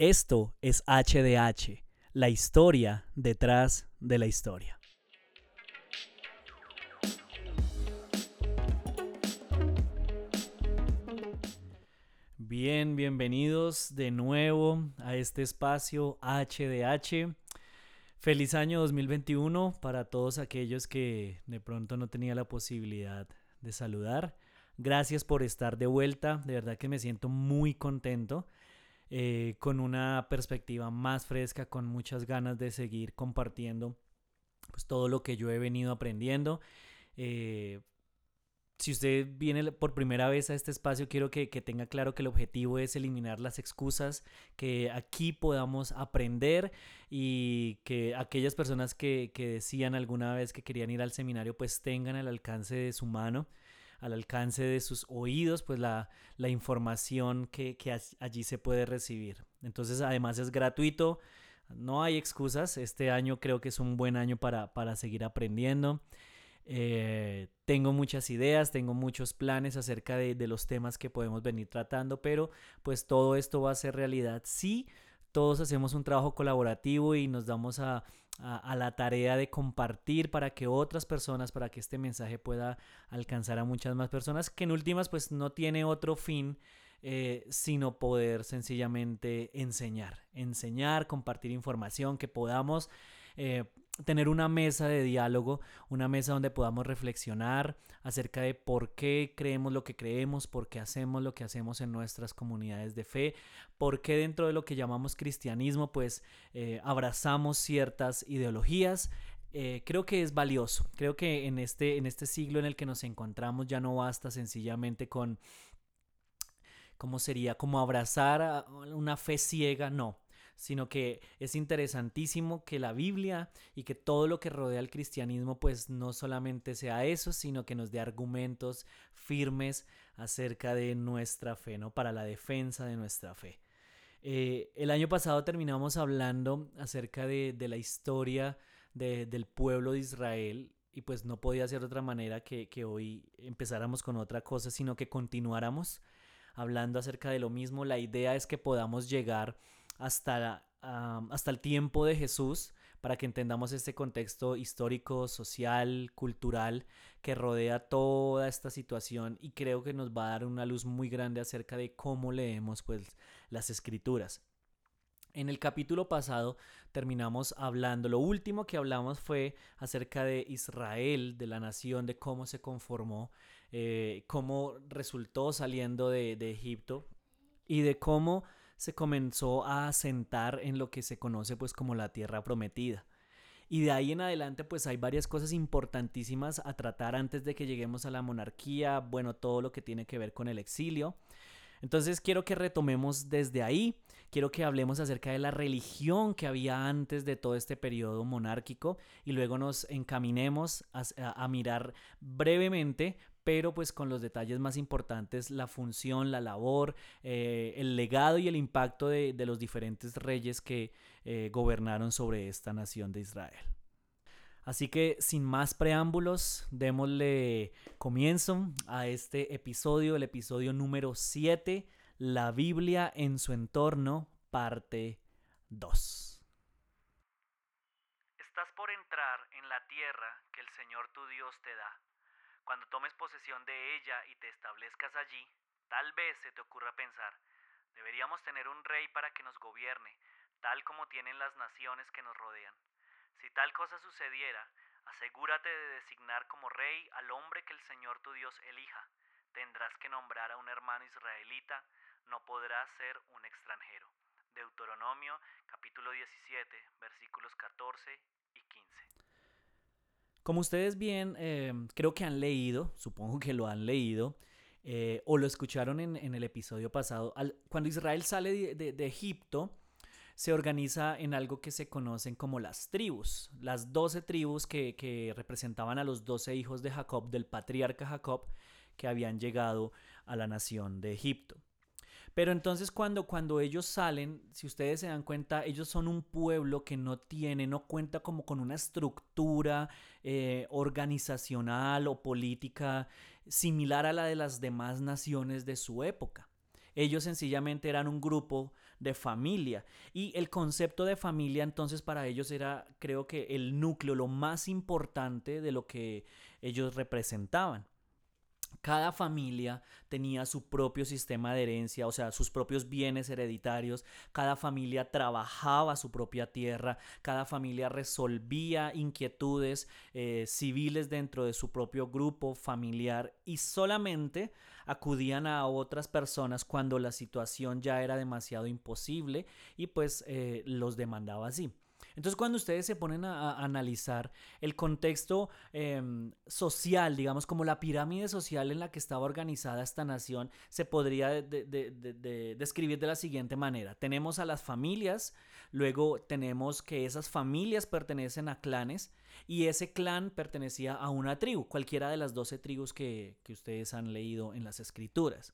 Esto es HDH, la historia detrás de la historia. Bien, bienvenidos de nuevo a este espacio HDH. Feliz año 2021 para todos aquellos que de pronto no tenía la posibilidad de saludar. Gracias por estar de vuelta, de verdad que me siento muy contento eh, con una perspectiva más fresca, con muchas ganas de seguir compartiendo pues, todo lo que yo he venido aprendiendo. Eh, si usted viene por primera vez a este espacio, quiero que, tenga claro que el objetivo es eliminar las excusas, que aquí podamos aprender y que aquellas personas que, que decían alguna vez que querían ir al seminario, pues tengan el alcance de su mano al alcance de sus oídos, pues la, información que, allí se puede recibir. Entonces, además es gratuito, no hay excusas. Este año creo que es un buen año para, seguir aprendiendo. Eh, tengo muchas ideas, tengo muchos planes acerca de, de, los temas que podemos venir tratando, pero pues todo esto va a ser realidad si todos hacemos un trabajo colaborativo y nos damos a, a, la tarea de compartir para que otras personas, para que este mensaje pueda alcanzar a muchas más personas, que en últimas pues no tiene otro fin eh, sino poder sencillamente enseñar, enseñar, compartir información, que podamos eh, tener una mesa de diálogo, una mesa donde podamos reflexionar acerca de por qué creemos lo que creemos, por qué hacemos lo que hacemos en nuestras comunidades de fe, por qué dentro de lo que llamamos cristianismo pues eh, abrazamos ciertas ideologías. Eh, creo que es valioso, creo que en este, en este siglo en el que nos encontramos ya no basta sencillamente con ¿cómo sería? Como abrazar una fe ciega, no sino que es interesantísimo que la Biblia y que todo lo que rodea al cristianismo pues no solamente sea eso, sino que nos dé argumentos firmes acerca de nuestra fe, ¿no? Para la defensa de nuestra fe. Eh, el año pasado terminamos hablando acerca de, la historia del pueblo de Israel y pues no podía ser de otra manera que, que hoy empezáramos con otra cosa, sino que continuáramos hablando acerca de lo mismo. La idea es que podamos llegar hasta, hasta el tiempo de Jesús para que entendamos este contexto histórico, social, cultural que rodea toda esta situación y creo que nos va a dar una luz muy grande acerca de cómo leemos pues las escrituras. En el capítulo pasado terminamos hablando, lo último que hablamos fue acerca de Israel, de la nación, de cómo se conformó, eh, cómo resultó saliendo de, de Egipto y de cómo se comenzó a asentar en lo que se conoce pues como la tierra prometida. Y de ahí en adelante pues hay varias cosas importantísimas a tratar antes de que lleguemos a la monarquía, bueno, todo lo que tiene que ver con el exilio. Entonces quiero que retomemos desde ahí, quiero que hablemos acerca de la religión que había antes de todo este periodo monárquico y luego nos encaminemos a, mirar brevemente pero pues con los detalles más importantes, la función, la labor, eh, el legado y el impacto de, los diferentes reyes que eh, gobernaron sobre esta nación de Israel. Así que sin más preámbulos, démosle comienzo a este episodio, el episodio número 7, la Biblia en su entorno, parte 2. Estás por entrar en la tierra que el Señor tu Dios te da cuando tomes posesión de ella y te establezcas allí, tal vez se te ocurra pensar, deberíamos tener un rey para que nos gobierne, tal como tienen las naciones que nos rodean. Si tal cosa sucediera, asegúrate de designar como rey al hombre que el Señor tu Dios elija. Tendrás que nombrar a un hermano israelita, no podrás ser un extranjero. Deuteronomio capítulo 17 versículos 14 y 15. Como ustedes bien, eh, creo que han leído, supongo que lo han leído, eh, o lo escucharon en, el episodio pasado, cuando Israel sale de, Egipto, se organiza en algo que se conocen como las tribus, las doce tribus que representaban a los doce hijos de Jacob, del patriarca Jacob, que habían llegado a la nación de Egipto. Pero entonces cuando, cuando ellos salen, si ustedes se dan cuenta, ellos son un pueblo que no tiene, no cuenta como con una estructura eh, organizacional o política similar a la de las demás naciones de su época. Ellos sencillamente eran un grupo de familia. Y el concepto de familia entonces para ellos era, creo que, el núcleo, lo más importante de lo que ellos representaban. Cada familia tenía su propio sistema de herencia, o sea, sus propios bienes hereditarios. Cada familia trabajaba su propia tierra. Cada familia resolvía inquietudes eh, civiles dentro de su propio grupo familiar y solamente acudían a otras personas cuando la situación ya era demasiado imposible y pues eh, los demandaba así. Entonces cuando ustedes se ponen a, analizar el contexto em, social, digamos como la pirámide social en la que estaba organizada esta nación, se podría describir de la siguiente manera. Tenemos a las familias, luego tenemos que esas familias pertenecen a clanes y ese clan pertenecía a una tribu, cualquiera de las doce tribus que ustedes han leído en las escrituras.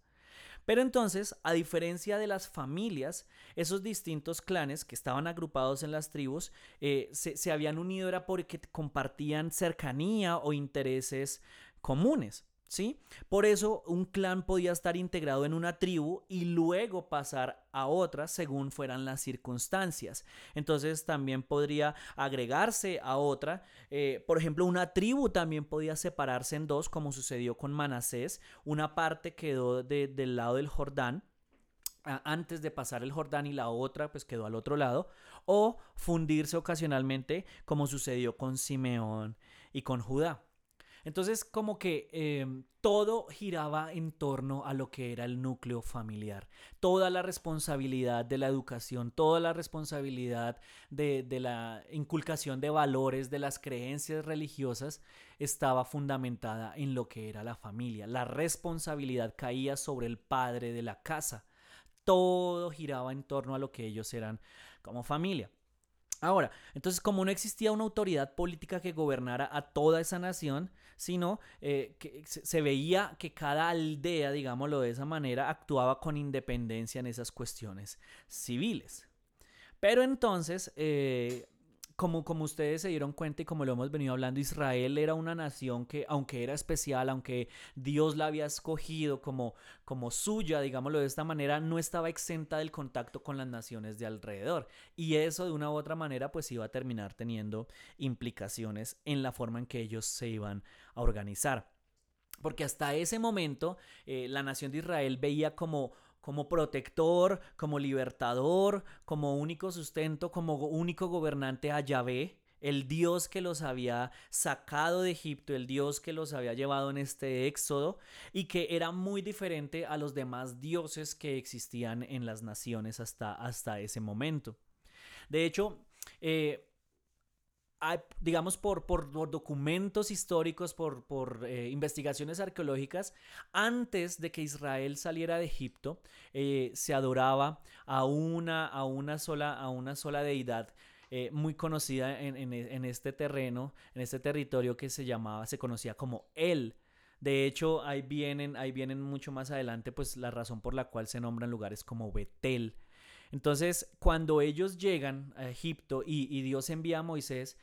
Pero entonces, a diferencia de las familias, esos distintos clanes que estaban agrupados en las tribus eh, se, se habían unido era porque compartían cercanía o intereses comunes. ¿Sí? Por eso un clan podía estar integrado en una tribu y luego pasar a otra según fueran las circunstancias. Entonces también podría agregarse a otra. Eh, por ejemplo, una tribu también podía separarse en dos, como sucedió con Manasés. Una parte quedó del lado del Jordán antes de pasar el Jordán y la otra pues quedó al otro lado, o fundirse ocasionalmente como sucedió con Simeón y con Judá. Entonces como que em, todo giraba en torno a lo que era el núcleo familiar. Toda la responsabilidad de la educación, toda la responsabilidad de, de la inculcación de valores, de las creencias religiosas, estaba fundamentada en lo que era la familia. La responsabilidad caía sobre el padre de la casa. Todo giraba en torno a lo que ellos eran como familia. Ahora, entonces como no existía una autoridad política que gobernara a toda esa nación, sino eh, que se veía que cada aldea, digámoslo de esa manera, actuaba con independencia en esas cuestiones civiles. Pero entonces, eh, como, como ustedes se dieron cuenta y como lo hemos venido hablando, Israel era una nación que, aunque era especial, aunque Dios la había escogido como, como suya, digámoslo de esta manera, no estaba exenta del contacto con las naciones de alrededor. Y eso de una u otra manera pues iba a terminar teniendo implicaciones en la forma en que ellos se iban a organizar. Porque hasta ese momento eh, la nación de Israel veía como como protector, como libertador, como único sustento, como único gobernante a Yahvé, el Dios que los había sacado de Egipto, el Dios que los había llevado en este éxodo y que era muy diferente a los demás dioses que existían en las naciones hasta, hasta ese momento. De hecho, eh, digamos, por, por, documentos históricos, por, por eh, investigaciones arqueológicas, antes de que Israel saliera de Egipto, eh, se adoraba a una, a una, sola, a una sola deidad. Eh, muy conocida en, en, en, este terreno, en este territorio que se llamaba, se conocía como El. De hecho, ahí vienen, ahí vienen mucho más adelante, pues la razón por la cual se nombran lugares como Betel. Entonces, cuando ellos llegan a Egipto y, Dios envía a Moisés,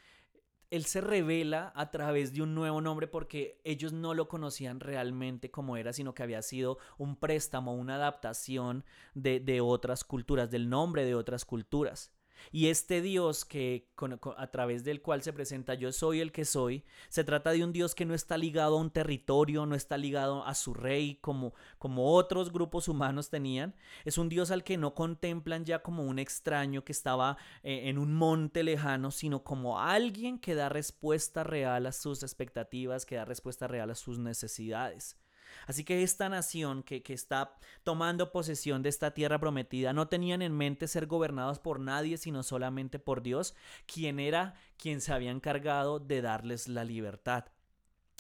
él se revela a través de un nuevo nombre porque ellos no lo conocían realmente como era, sino que había sido un préstamo, una adaptación de otras culturas, del nombre de otras culturas. Y este Dios que a través del cual se presenta yo soy el que soy, se trata de un Dios que no está ligado a un territorio, no está ligado a su rey como, como otros grupos humanos tenían. Es un Dios al que no contemplan ya como un extraño que estaba eh, en un monte lejano, sino como alguien que da respuesta real a sus expectativas, que da respuesta real a sus necesidades. Así que esta nación que, está tomando posesión de esta tierra prometida no tenían en mente ser gobernados por nadie, sino solamente por Dios, quien era quien se había encargado de darles la libertad.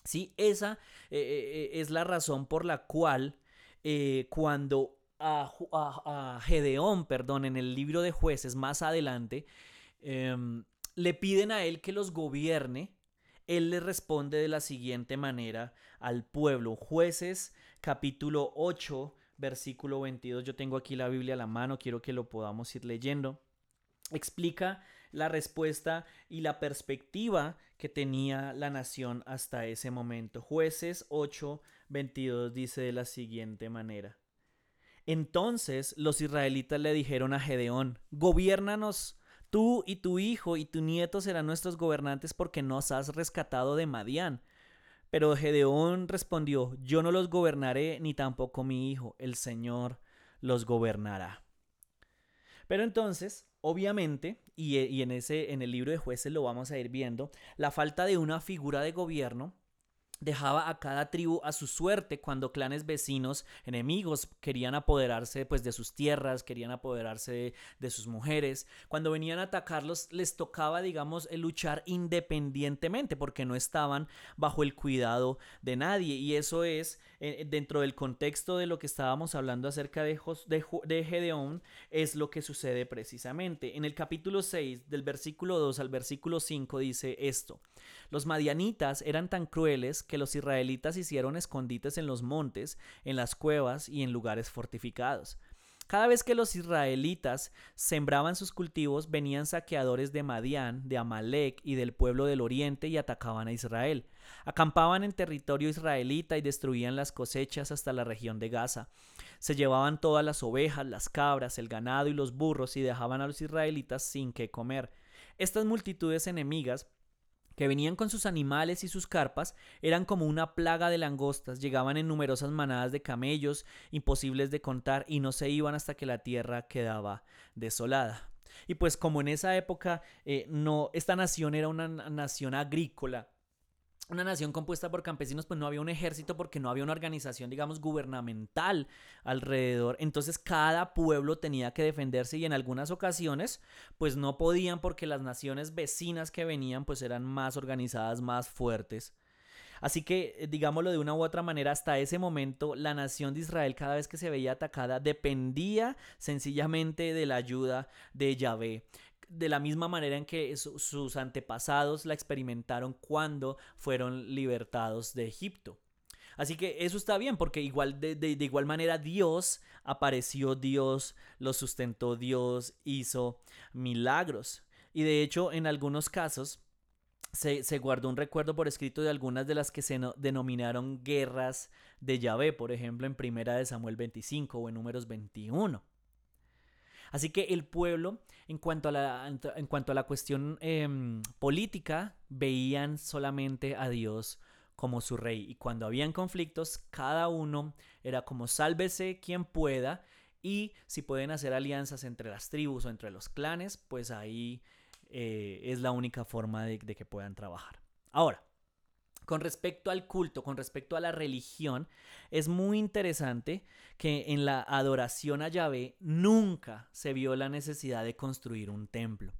Sí, esa eh, eh, eh, es la razón por la cual cuando a, Gedeón, perdón, en el libro de jueces más adelante, em, le piden a él que los gobierne, él le responde de la siguiente manera al pueblo. Jueces capítulo 8, versículo 22. Yo tengo aquí la Biblia a la mano, quiero que lo podamos ir leyendo. Explica la respuesta y la perspectiva que tenía la nación hasta ese momento. Jueces 8, 22 dice de la siguiente manera. Entonces los israelitas le dijeron a Gedeón, gobiérnanos, tú y tu hijo y tu nieto serán nuestros gobernantes porque nos has rescatado de Madián. Pero Gedeón respondió, yo no los gobernaré ni tampoco mi hijo, el Señor los gobernará. Pero entonces, obviamente, y, y en, ese, en el libro de jueces lo vamos a ir viendo, la falta de una figura de gobierno dejaba a cada tribu a su suerte cuando clanes vecinos enemigos querían apoderarse pues de sus tierras, querían apoderarse de, sus mujeres. Cuando venían a atacarlos les tocaba digamos luchar independientemente porque no estaban bajo el cuidado de nadie y eso es eh, dentro del contexto de lo que estábamos hablando acerca de, de, de Gedeón es lo que sucede precisamente. En el capítulo 6 del versículo 2 al versículo 5 dice esto. Los madianitas eran tan crueles los israelitas hicieron escondites en los montes, en las cuevas y en lugares fortificados. Cada vez que los israelitas sembraban sus cultivos, venían saqueadores de Madián, de Amalek y del pueblo del oriente y atacaban a Israel. Acampaban en territorio israelita y destruían las cosechas hasta la región de Gaza. Se llevaban todas las ovejas, las cabras, el ganado y los burros y dejaban a los israelitas sin qué comer. Estas multitudes enemigas que venían con sus animales y sus carpas, eran como una plaga de langostas, llegaban en numerosas manadas de camellos, imposibles de contar, y no se iban hasta que la tierra quedaba desolada. Y pues como en esa época eh, no, esta nación era una nación agrícola, una nación compuesta por campesinos, pues no había un ejército porque no había una organización, digamos, gubernamental alrededor. Entonces cada pueblo tenía que defenderse y en algunas ocasiones, pues no podían porque las naciones vecinas que venían, pues eran más organizadas, más fuertes. Así que, eh, digámoslo de una u otra manera, hasta ese momento la nación de Israel cada vez que se veía atacada dependía sencillamente de la ayuda de Yahvé de la misma manera en que sus antepasados la experimentaron cuando fueron libertados de Egipto. Así que eso está bien, porque igual de, igual manera Dios apareció, Dios lo sustentó, Dios hizo milagros. Y de hecho, en algunos casos, se, se, guardó un recuerdo por escrito de algunas de las que se denominaron guerras de Yahvé, por ejemplo, en Primera de Samuel 25 o en Números 21. Así que el pueblo, en cuanto a la, en cuanto a la cuestión em, política, veían solamente a Dios como su rey. Y cuando habían conflictos, cada uno era como sálvese quien pueda. Y si pueden hacer alianzas entre las tribus o entre los clanes, pues ahí eh, es la única forma de que puedan trabajar. Ahora, con respecto al culto, con respecto a la religión, es muy interesante que en la adoración a Yahvé nunca se vio la necesidad de construir un templo.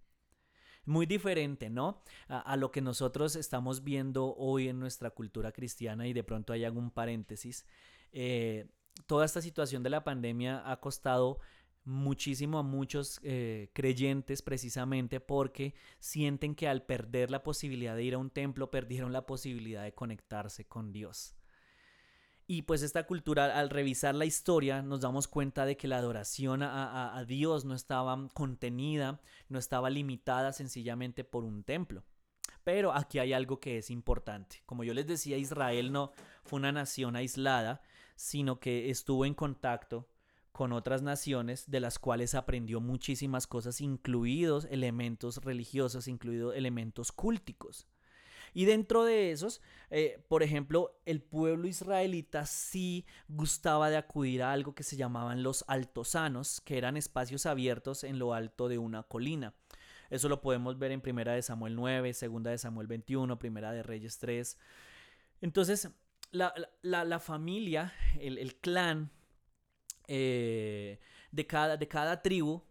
Muy diferente, ¿no? A, lo que nosotros estamos viendo hoy en nuestra cultura cristiana y de pronto hay algún paréntesis. Eh, toda esta situación de la pandemia ha costado muchísimo a muchos eh, creyentes precisamente porque sienten que al perder la posibilidad de ir a un templo perdieron la posibilidad de conectarse con Dios. Y pues esta cultura, al revisar la historia, nos damos cuenta de que la adoración a, a, Dios no estaba contenida, no estaba limitada sencillamente por un templo. Pero aquí hay algo que es importante. Como yo les decía, Israel no fue una nación aislada, sino que estuvo en contacto con otras naciones de las cuales aprendió muchísimas cosas, incluidos elementos religiosos, incluidos elementos cúlticos. Y dentro de esos, eh, por ejemplo, el pueblo israelita sí gustaba de acudir a algo que se llamaban los altosanos, que eran espacios abiertos en lo alto de una colina. Eso lo podemos ver en Primera de Samuel 9, Segunda de Samuel 21, Primera de Reyes 3. Entonces, la, familia, el, el clan eh, de, cada, de cada tribu,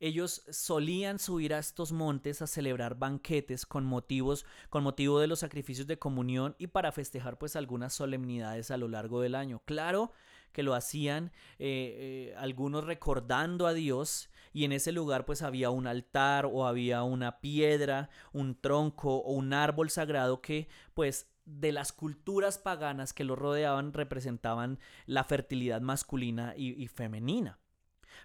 ellos solían subir a estos montes a celebrar banquetes con motivos con motivo de los sacrificios de comunión y para festejar pues algunas solemnidades a lo largo del año. Claro que lo hacían eh, eh, algunos recordando a Dios y en ese lugar pues había un altar o había una piedra un tronco o un árbol sagrado que pues de las culturas paganas que lo rodeaban representaban la fertilidad masculina y, femenina.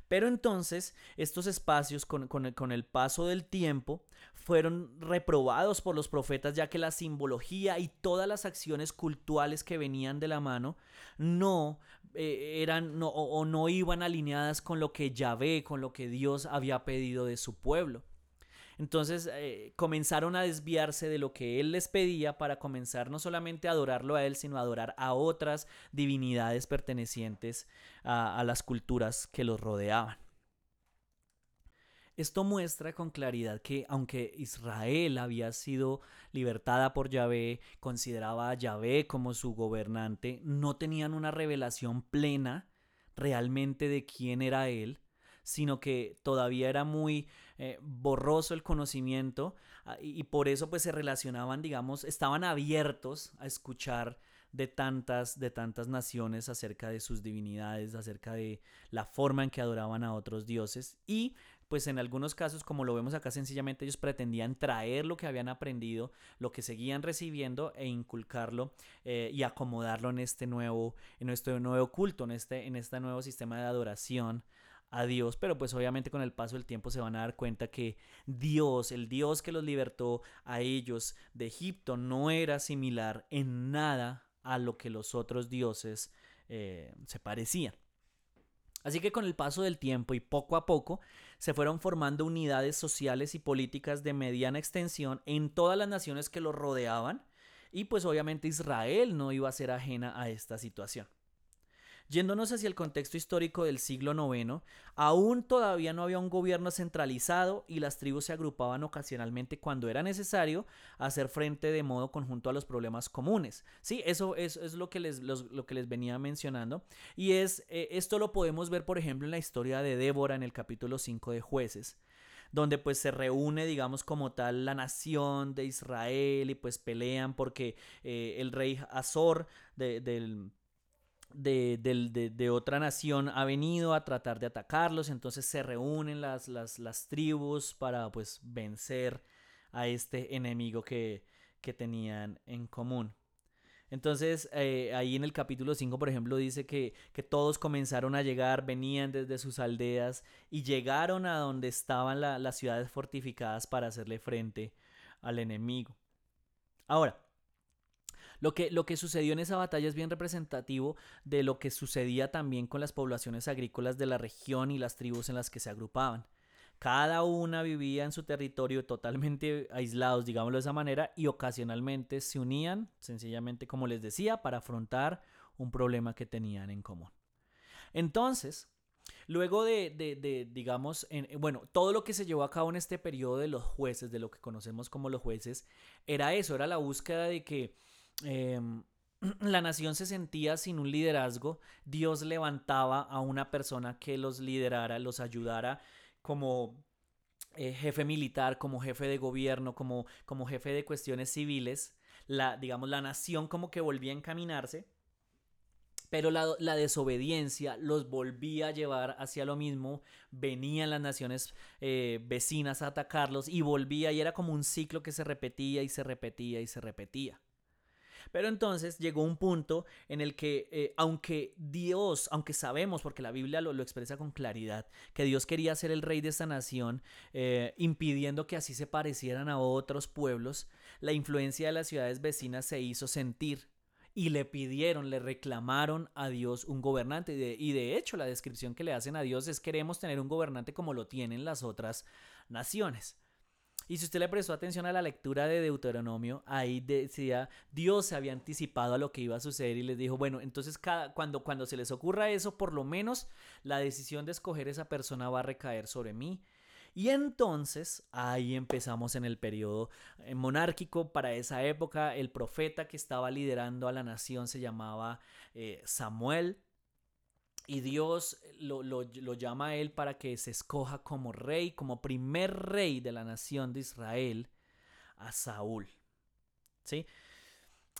Pero entonces estos espacios con, el, paso del tiempo fueron reprobados por los profetas ya que la simbología y todas las acciones cultuales que venían de la mano no eh, eran no, o no iban alineadas con lo que Yahvé, con lo que Dios había pedido de su pueblo. Entonces eh, comenzaron a desviarse de lo que él les pedía para comenzar no solamente a adorarlo a él, sino a adorar a otras divinidades pertenecientes a, a las culturas que los rodeaban. Esto muestra con claridad que aunque Israel había sido libertada por Yahvé, consideraba a Yahvé como su gobernante, no tenían una revelación plena realmente de quién era él, sino que todavía era muy eh, borroso el conocimiento ah, y, por eso pues se relacionaban, digamos, estaban abiertos a escuchar de tantas, de tantas naciones acerca de sus divinidades, acerca de la forma en que adoraban a otros dioses y pues en algunos casos, como lo vemos acá, sencillamente ellos pretendían traer lo que habían aprendido, lo que seguían recibiendo e inculcarlo eh, y acomodarlo en este nuevo, en este nuevo culto, en este, en este nuevo sistema de adoración a Dios, pero pues obviamente con el paso del tiempo se van a dar cuenta que Dios, el Dios que los libertó a ellos de Egipto, no era similar en nada a lo que los otros dioses eh, se parecían. Así que con el paso del tiempo y poco a poco se fueron formando unidades sociales y políticas de mediana extensión en todas las naciones que los rodeaban y pues obviamente Israel no iba a ser ajena a esta situación. Yéndonos hacia el contexto histórico del siglo IX, aún todavía no había un gobierno centralizado y las tribus se agrupaban ocasionalmente cuando era necesario hacer frente de modo conjunto a los problemas comunes. Sí, eso, es lo, que les, lo que les venía mencionando. Y es, eh, esto lo podemos ver, por ejemplo, en la historia de Débora en el capítulo 5 de Jueces donde pues se reúne, digamos, como tal la nación de Israel y pues pelean porque eh, el rey Azor del de, otra nación ha venido a tratar de atacarlos, entonces se reúnen las, las, tribus para pues vencer a este enemigo que, tenían en común. Entonces, eh, ahí en el capítulo 5, por ejemplo, dice que, que, todos comenzaron a llegar, venían desde sus aldeas y llegaron a donde estaban las ciudades fortificadas para hacerle frente al enemigo. Ahora, lo que, lo que sucedió en esa batalla es bien representativo de lo que sucedía también con las poblaciones agrícolas de la región y las tribus en las que se agrupaban. Cada una vivía en su territorio totalmente aislados, digámoslo de esa manera, y ocasionalmente se unían, sencillamente como les decía, para afrontar un problema que tenían en común. Entonces, Luego de, de, digamos, en, bueno, todo lo que se llevó a cabo en este periodo de los jueces, de lo que conocemos como los jueces, era eso, era la búsqueda de que Em, la nación se sentía sin un liderazgo, Dios levantaba a una persona que los liderara, los ayudara como eh, jefe militar, como jefe de gobierno, como, como jefe de cuestiones civiles. La, digamos, la nación como que volvía a encaminarse, pero la, desobediencia los volvía a llevar hacia lo mismo, venían las naciones eh, vecinas a atacarlos y volvía y era como un ciclo que se repetía y se repetía y se repetía. Pero entonces llegó un punto en el que, eh, aunque Dios, aunque sabemos, porque la Biblia lo, expresa con claridad, que Dios quería ser el rey de esta nación, eh, impidiendo que así se parecieran a otros pueblos, la influencia de las ciudades vecinas se hizo sentir y le pidieron, le reclamaron a Dios un gobernante. y de, hecho la descripción que le hacen a Dios es queremos tener un gobernante como lo tienen las otras naciones. Y si usted le prestó atención a la lectura de Deuteronomio, ahí decía, Dios se había anticipado a lo que iba a suceder y les dijo, bueno, entonces cada, cuando, cuando se les ocurra eso, por lo menos la decisión de escoger esa persona va a recaer sobre mí. Y entonces ahí empezamos en el periodo eh, monárquico. Para esa época, el profeta que estaba liderando a la nación se llamaba eh, Samuel. Y Dios lo, llama a él para que se escoja como rey, como primer rey de la nación de Israel, a Saúl. ¿Sí?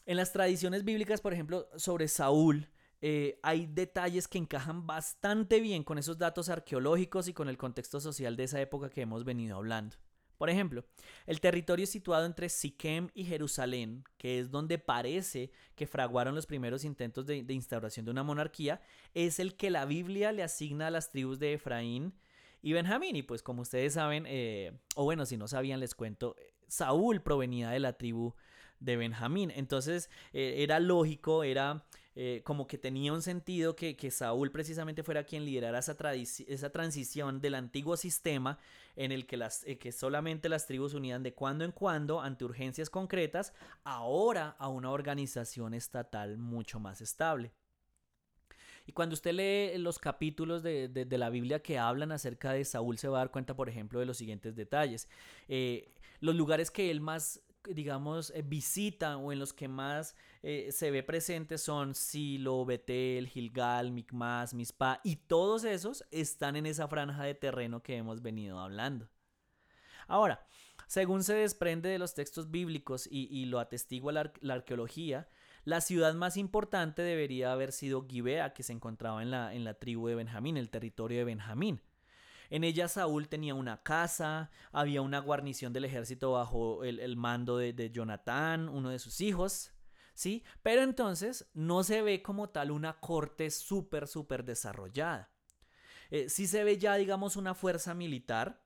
En las tradiciones bíblicas, por ejemplo, sobre Saúl, eh, hay detalles que encajan bastante bien con esos datos arqueológicos y con el contexto social de esa época que hemos venido hablando. Por ejemplo, el territorio situado entre Siquem y Jerusalén, que es donde parece que fraguaron los primeros intentos de, instauración de una monarquía, es el que la Biblia le asigna a las tribus de Efraín y Benjamín. Y pues como ustedes saben, eh, o bueno, si no sabían, les cuento, Saúl provenía de la tribu de Benjamín. Entonces eh, era lógico, era eh, como que tenía un sentido que, Saúl precisamente fuera quien liderara esa, esa transición del antiguo sistema en el que, las, eh, que solamente las tribus unían de cuando en cuando ante urgencias concretas, ahora a una organización estatal mucho más estable. Y cuando usted lee los capítulos de, la Biblia que hablan acerca de Saúl, se va a dar cuenta, por ejemplo, de los siguientes detalles. Eh, los lugares que él más digamos, eh, visita o en los que más eh, se ve presente son Silo, Betel, Gilgal, Micmas, Mispa y todos esos están en esa franja de terreno que hemos venido hablando. Ahora, según se desprende de los textos bíblicos y, lo atestigua la, la, arqueología, la ciudad más importante debería haber sido Gibea, que se encontraba en la, en la tribu de Benjamín, el territorio de Benjamín. En ella Saúl tenía una casa, había una guarnición del ejército bajo el, mando de, de Jonatán, uno de sus hijos, ¿sí? Pero entonces no se ve como tal una corte súper, súper desarrollada. Eh, sí se ve ya, digamos, una fuerza militar,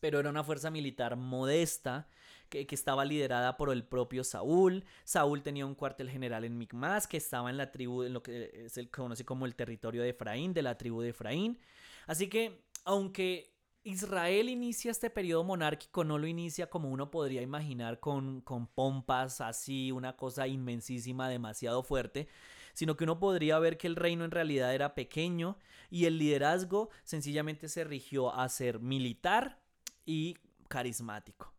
pero era una fuerza militar modesta que, estaba liderada por el propio Saúl. Saúl tenía un cuartel general en Micmas que estaba en la tribu, en lo que se conoce como el territorio de Efraín, de la tribu de Efraín. Así que aunque Israel inicia este periodo monárquico, no lo inicia como uno podría imaginar con, con pompas así, una cosa inmensísima, demasiado fuerte, sino que uno podría ver que el reino en realidad era pequeño y el liderazgo sencillamente se rigió a ser militar y carismático.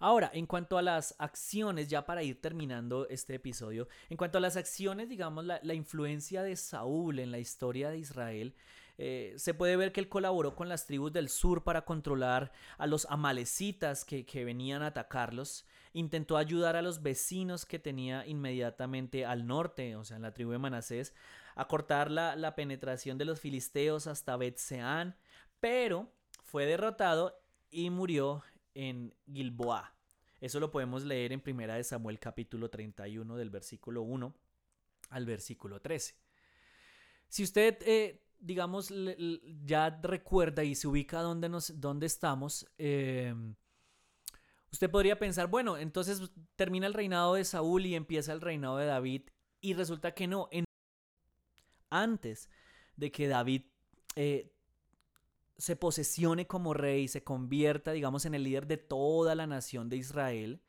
Ahora, en cuanto a las acciones, ya para ir terminando este episodio, en cuanto a las acciones, digamos, la, la influencia de Saúl en la historia de Israel eh, se puede ver que él colaboró con las tribus del sur para controlar a los amalecitas que, venían a atacarlos. Intentó ayudar a los vecinos que tenía inmediatamente al norte, o sea, en la tribu de Manasés, a cortar la, penetración de los filisteos hasta Bet-Seán, pero fue derrotado y murió en Gilboa. Eso lo podemos leer en Primera de Samuel capítulo 31 del versículo 1 al versículo 13. Si usted eh, digamos, ya recuerda y se ubica dónde, nos, estamos, em, usted podría pensar, bueno, entonces termina el reinado de Saúl y empieza el reinado de David. Y resulta que no. antes de que David eh, se posesione como rey, se convierta, digamos, en el líder de toda la nación de Israel,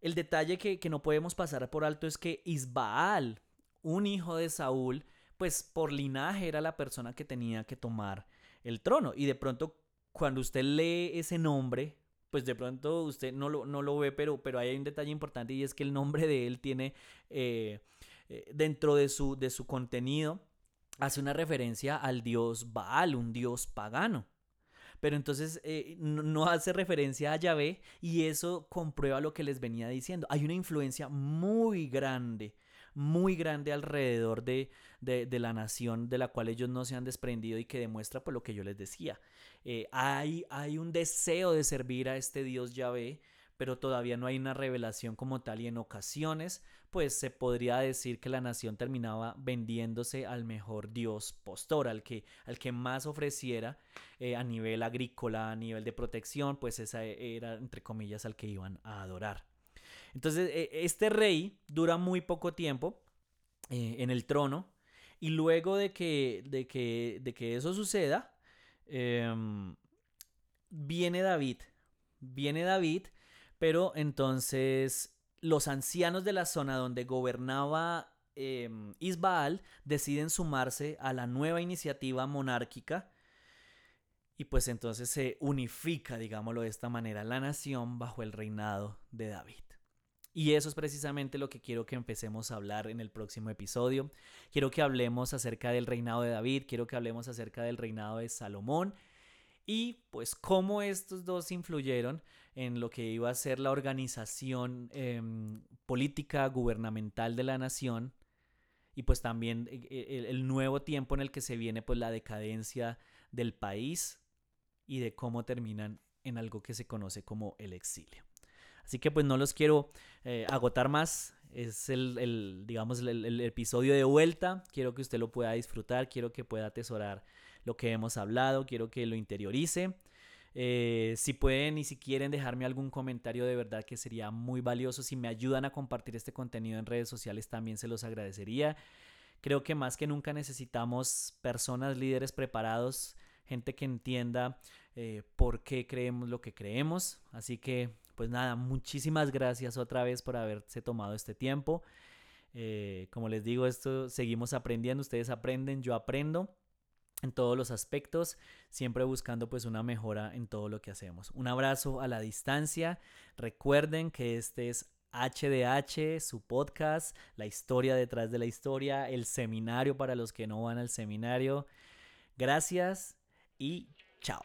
el detalle que, que no podemos pasar por alto es que Isbaal, un hijo de Saúl, pues por linaje era la persona que tenía que tomar el trono. Y de pronto, cuando usted lee ese nombre, pues de pronto usted no lo, no lo ve, pero, pero hay un detalle importante y es que el nombre de él tiene eh, eh, dentro de su, de su contenido, hace una referencia al dios Baal, un dios pagano. Pero entonces eh, no, hace referencia a Yahvé y eso comprueba lo que les venía diciendo. Hay una influencia muy grande muy grande alrededor de, la nación de la cual ellos no se han desprendido y que demuestra pues, lo que yo les decía. Eh, hay, hay un deseo de servir a este Dios Yahvé, pero todavía no hay una revelación como tal y en ocasiones pues se podría decir que la nación terminaba vendiéndose al mejor dios postor, al que, al que más ofreciera eh, a nivel agrícola, a nivel de protección, pues esa era entre comillas al que iban a adorar. Entonces, e, este rey dura muy poco tiempo eh, en el trono y luego de que, de que, de que eso suceda, em, viene David. Viene David, pero entonces los ancianos de la zona donde gobernaba em, Isbaal deciden sumarse a la nueva iniciativa monárquica y pues entonces se unifica, digámoslo de esta manera, la nación bajo el reinado de David. Y eso es precisamente lo que quiero que empecemos a hablar en el próximo episodio. Quiero que hablemos acerca del reinado de David, quiero que hablemos acerca del reinado de Salomón y pues cómo estos dos influyeron en lo que iba a ser la organización em, política gubernamental de la nación y pues también eh, eh, el, nuevo tiempo en el que se viene pues la decadencia del país y de cómo terminan en algo que se conoce como el exilio. Así que pues no los quiero eh, agotar más. Es el, digamos, el, episodio de vuelta. Quiero que usted lo pueda disfrutar, quiero que pueda atesorar lo que hemos hablado, quiero que lo interiorice. Eh, si pueden y si quieren dejarme algún comentario de verdad que sería muy valioso. Si me ayudan a compartir este contenido en redes sociales también se los agradecería. Creo que más que nunca necesitamos personas, líderes preparados, gente que entienda eh, por qué creemos lo que creemos. Así que, pues nada, muchísimas gracias otra vez por haberse tomado este tiempo. Eh, como les digo, esto seguimos aprendiendo, ustedes aprenden, yo aprendo en todos los aspectos, siempre buscando pues una mejora en todo lo que hacemos. Un abrazo a la distancia. Recuerden que este es HDH, su podcast, la historia detrás de la historia, el seminario para los que no van al seminario. Gracias y chao.